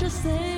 precious thing.